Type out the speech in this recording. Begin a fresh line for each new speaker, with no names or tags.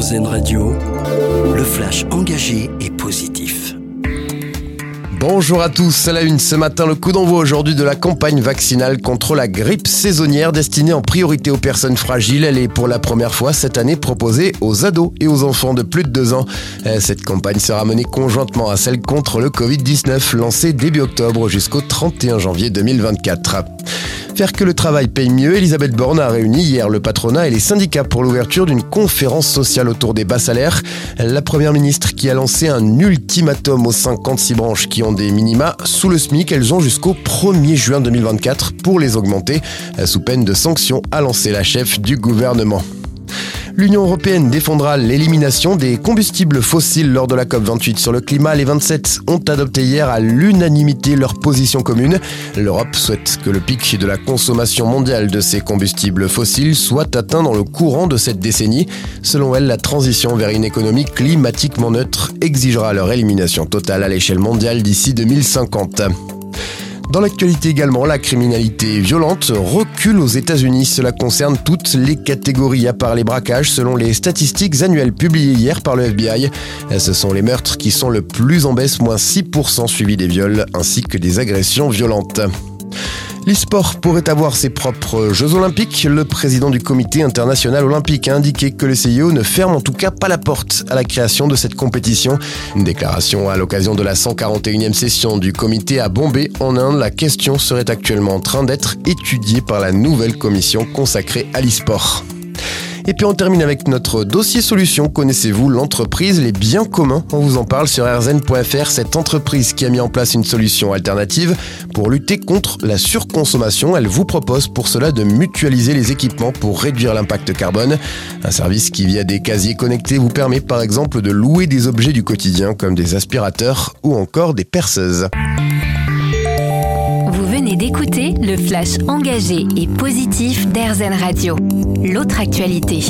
Radio, le flash engagé et positif.
Bonjour à tous, à la une ce matin, le coup d'envoi aujourd'hui de la campagne vaccinale contre la grippe saisonnière destinée en priorité aux personnes fragiles. Elle est pour la première fois cette année proposée aux ados et aux enfants de plus de 2 ans. Euh, cette campagne sera menée conjointement à celle contre le Covid-19 lancée début octobre jusqu'au 31 janvier 2024. Faire que le travail paye mieux, Elisabeth Borne a réuni hier le patronat et les syndicats pour l'ouverture d'une conférence sociale autour des bas salaires. La première ministre qui a lancé un ultimatum aux 56 branches qui ont des minima sous le SMIC. Elles ont jusqu'au 1er juin 2024 pour les augmenter, sous peine de sanctions, a lancé la chef du gouvernement. L'Union européenne défendra l'élimination des combustibles fossiles lors de la COP28 sur le climat. Les 27 ont adopté hier à l'unanimité leur position commune. L'Europe souhaite que le pic de la consommation mondiale de ces combustibles fossiles soit atteint dans le courant de cette décennie. Selon elle, la transition vers une économie climatiquement neutre exigera leur élimination totale à l'échelle mondiale d'ici 2050. Dans l'actualité également, la criminalité violente recule aux États-Unis. Cela concerne toutes les catégories à part les braquages selon les statistiques annuelles publiées hier par le FBI. Ce sont les meurtres qui sont le plus en baisse, moins 6% suivis des viols ainsi que des agressions violentes. L'e-sport pourrait avoir ses propres Jeux Olympiques. Le président du comité international olympique a indiqué que le CIO ne ferme en tout cas pas la porte à la création de cette compétition. Une déclaration à l'occasion de la 141e session du comité à Bombay en Inde. La question serait actuellement en train d'être étudiée par la nouvelle commission consacrée à l'e-sport. Et puis on termine avec notre dossier solution. Connaissez-vous l'entreprise Les Biens Communs? On vous en parle sur rzn.fr. Cette entreprise qui a mis en place une solution alternative pour lutter contre la surconsommation. Elle vous propose pour cela de mutualiser les équipements pour réduire l'impact carbone. Un service qui via des casiers connectés vous permet par exemple de louer des objets du quotidien comme des aspirateurs ou encore des perceuses
d'écouter le flash engagé et positif d'Airzen Radio. L'autre actualité.